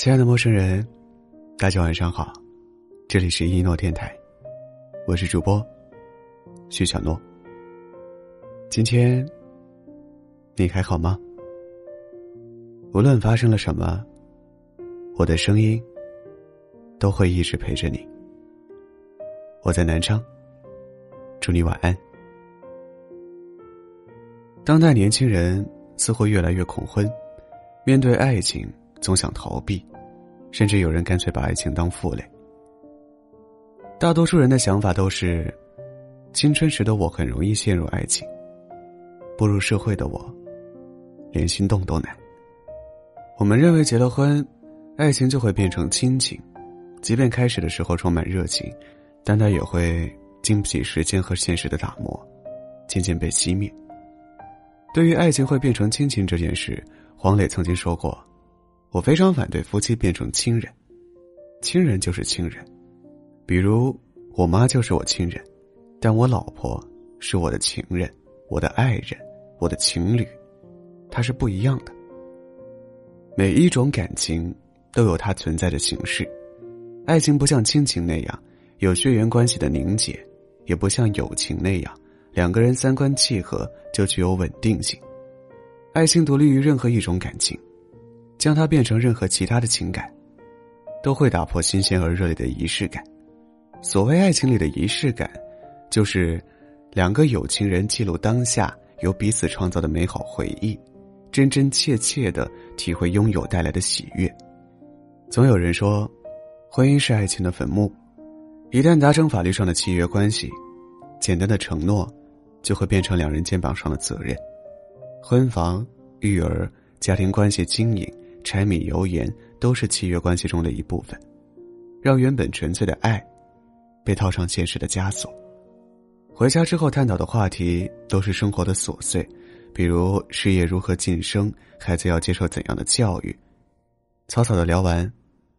亲爱的陌生人，大家晚上好，这里是一诺电台，我是主播徐小诺。今天你还好吗？无论发生了什么，我的声音都会一直陪着你。我在南昌，祝你晚安。当代年轻人似乎越来越恐婚，面对爱情总想逃避。甚至有人干脆把爱情当负累。大多数人的想法都是：青春时的我很容易陷入爱情，步入社会的我，连心动都难。我们认为结了婚，爱情就会变成亲情，即便开始的时候充满热情，但它也会经不起时间和现实的打磨，渐渐被熄灭。对于爱情会变成亲情这件事，黄磊曾经说过。我非常反对夫妻变成亲人，亲人就是亲人，比如我妈就是我亲人，但我老婆是我的情人、我的爱人、我的情侣，它是不一样的。每一种感情都有它存在的形式，爱情不像亲情那样有血缘关系的凝结，也不像友情那样两个人三观契合就具有稳定性，爱情独立于任何一种感情。将它变成任何其他的情感，都会打破新鲜而热烈的仪式感。所谓爱情里的仪式感，就是两个有情人记录当下由彼此创造的美好回忆，真真切切的体会拥有带来的喜悦。总有人说，婚姻是爱情的坟墓，一旦达成法律上的契约关系，简单的承诺就会变成两人肩膀上的责任，婚房、育儿、家庭关系经营。柴米油盐都是契约关系中的一部分，让原本纯粹的爱被套上现实的枷锁。回家之后探讨的话题都是生活的琐碎，比如事业如何晋升，孩子要接受怎样的教育。草草的聊完，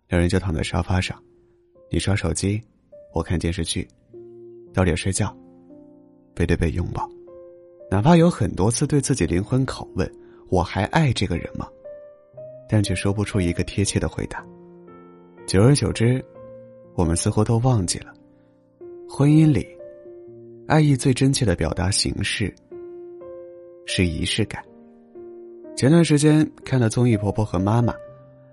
两人就躺在沙发上，你刷手机，我看电视剧，到点睡觉，背对背拥抱。哪怕有很多次对自己灵魂拷问：我还爱这个人吗？但却说不出一个贴切的回答。久而久之，我们似乎都忘记了，婚姻里，爱意最真切的表达形式是仪式感。前段时间看了综艺《婆婆和妈妈》，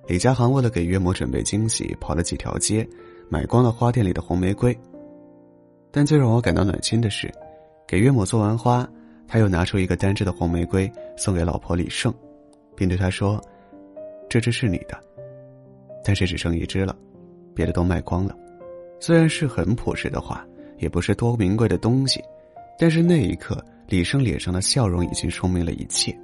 李佳航为了给岳母准备惊喜，跑了几条街，买光了花店里的红玫瑰。但最让我感到暖心的是，给岳母做完花，他又拿出一个单支的红玫瑰送给老婆李胜，并对她说。这只是你的，但是只剩一只了，别的都卖光了。虽然是很朴实的话，也不是多名贵的东西，但是那一刻，李生脸上的笑容已经说明了一切。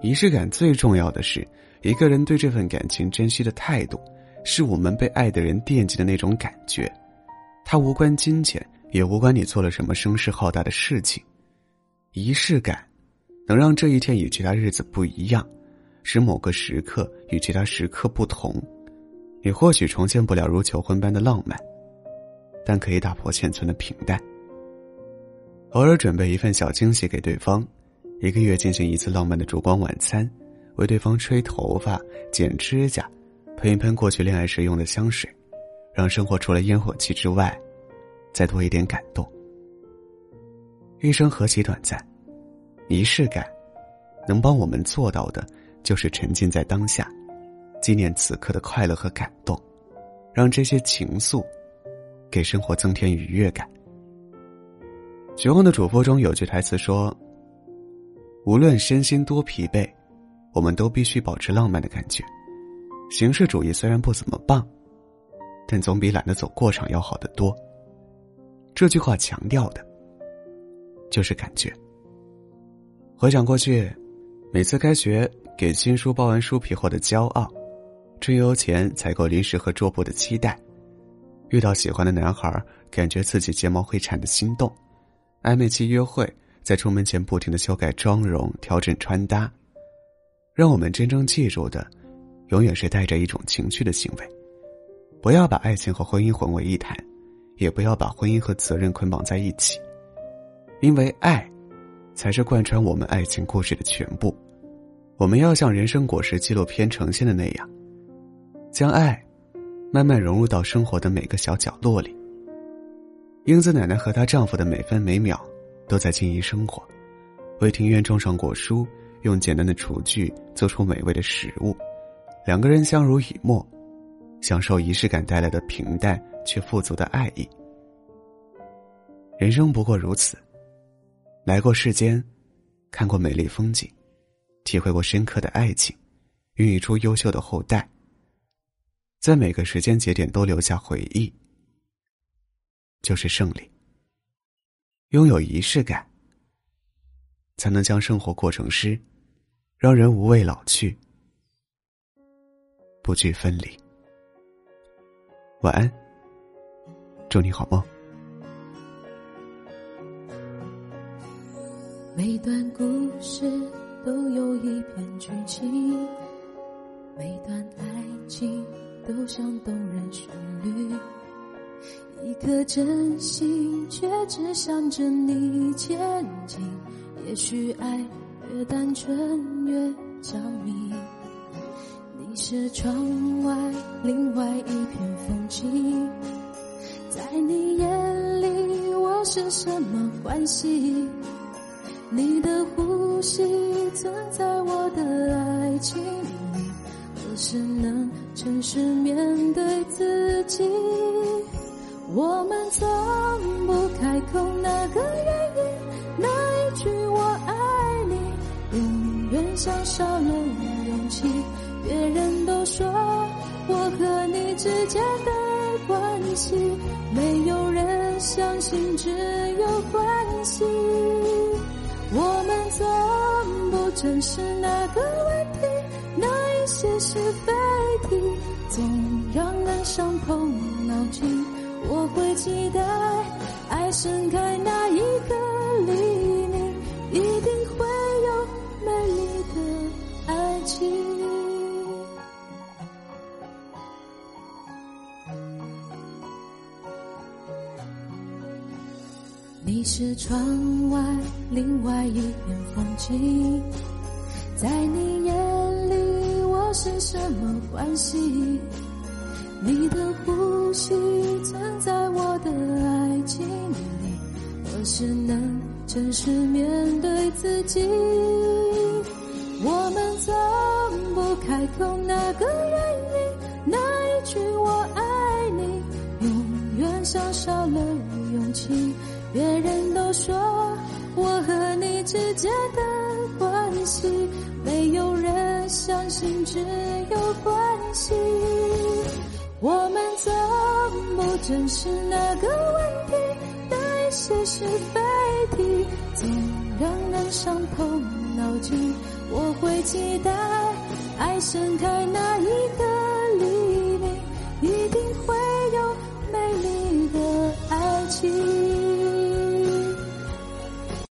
仪式感最重要的是，一个人对这份感情珍惜的态度，是我们被爱的人惦记的那种感觉。它无关金钱，也无关你做了什么声势浩大的事情。仪式感，能让这一天与其他日子不一样。使某个时刻与其他时刻不同，你或许重现不了如求婚般的浪漫，但可以打破现存的平淡。偶尔准备一份小惊喜给对方，一个月进行一次浪漫的烛光晚餐，为对方吹头发、剪指甲，喷一喷过去恋爱时用的香水，让生活除了烟火气之外，再多一点感动。一生何其短暂，仪式感，能帮我们做到的。就是沉浸在当下，纪念此刻的快乐和感动，让这些情愫给生活增添愉悦感。《绝望的主妇》中有句台词说：“无论身心多疲惫，我们都必须保持浪漫的感觉。形式主义虽然不怎么棒，但总比懒得走过场要好得多。”这句话强调的，就是感觉。回想过去，每次开学。给新书包完书皮后的骄傲，春游前采购零食和桌布的期待，遇到喜欢的男孩感觉自己睫毛会颤的心动，暧昧期约会在出门前不停的修改妆容调整穿搭，让我们真正记住的，永远是带着一种情绪的行为。不要把爱情和婚姻混为一谈，也不要把婚姻和责任捆绑在一起，因为爱，才是贯穿我们爱情故事的全部。我们要像《人生果实》纪录片呈现的那样，将爱慢慢融入到生活的每个小角落里。英子奶奶和她丈夫的每分每秒都在经营生活，为庭院种上果蔬，用简单的厨具做出美味的食物，两个人相濡以沫，享受仪式感带来的平淡却富足的爱意。人生不过如此，来过世间，看过美丽风景，体会过深刻的爱情，孕育出优秀的后代，在每个时间节点都留下回忆。就是胜利。拥有仪式感，才能将生活过成诗，让人无畏老去，不惧分离。晚安，祝你好梦。每段故事都有一篇剧情，每段爱情都像动人旋律。一颗真心，却只想着你前进。也许爱越单纯越着迷。你是窗外另外一片风景，在你眼里我是什么关系？你的呼吸存在我的爱情里，何时能诚实面对自己？我们从不开口，那个原因？那一句我爱你，永远像少了勇气。别人都说我和你之间的关系，没有人相信，只有关系。我们从不正视那个问题，那一些是非题，总让人伤透脑筋。我会期待爱盛开那一刻黎你是窗外另外一片风景，在你眼里我是什么关系？你的呼吸存在我的爱情里，何时能诚实面对自己？我们从不开口，那个原因？那一句我爱你，永远像少了勇气。别人都说我和你之间的关系，没有人相信，只有关系。我们从不正视那个问题，那一些是非题，总让人伤透脑筋。我会期待爱盛开那一刻。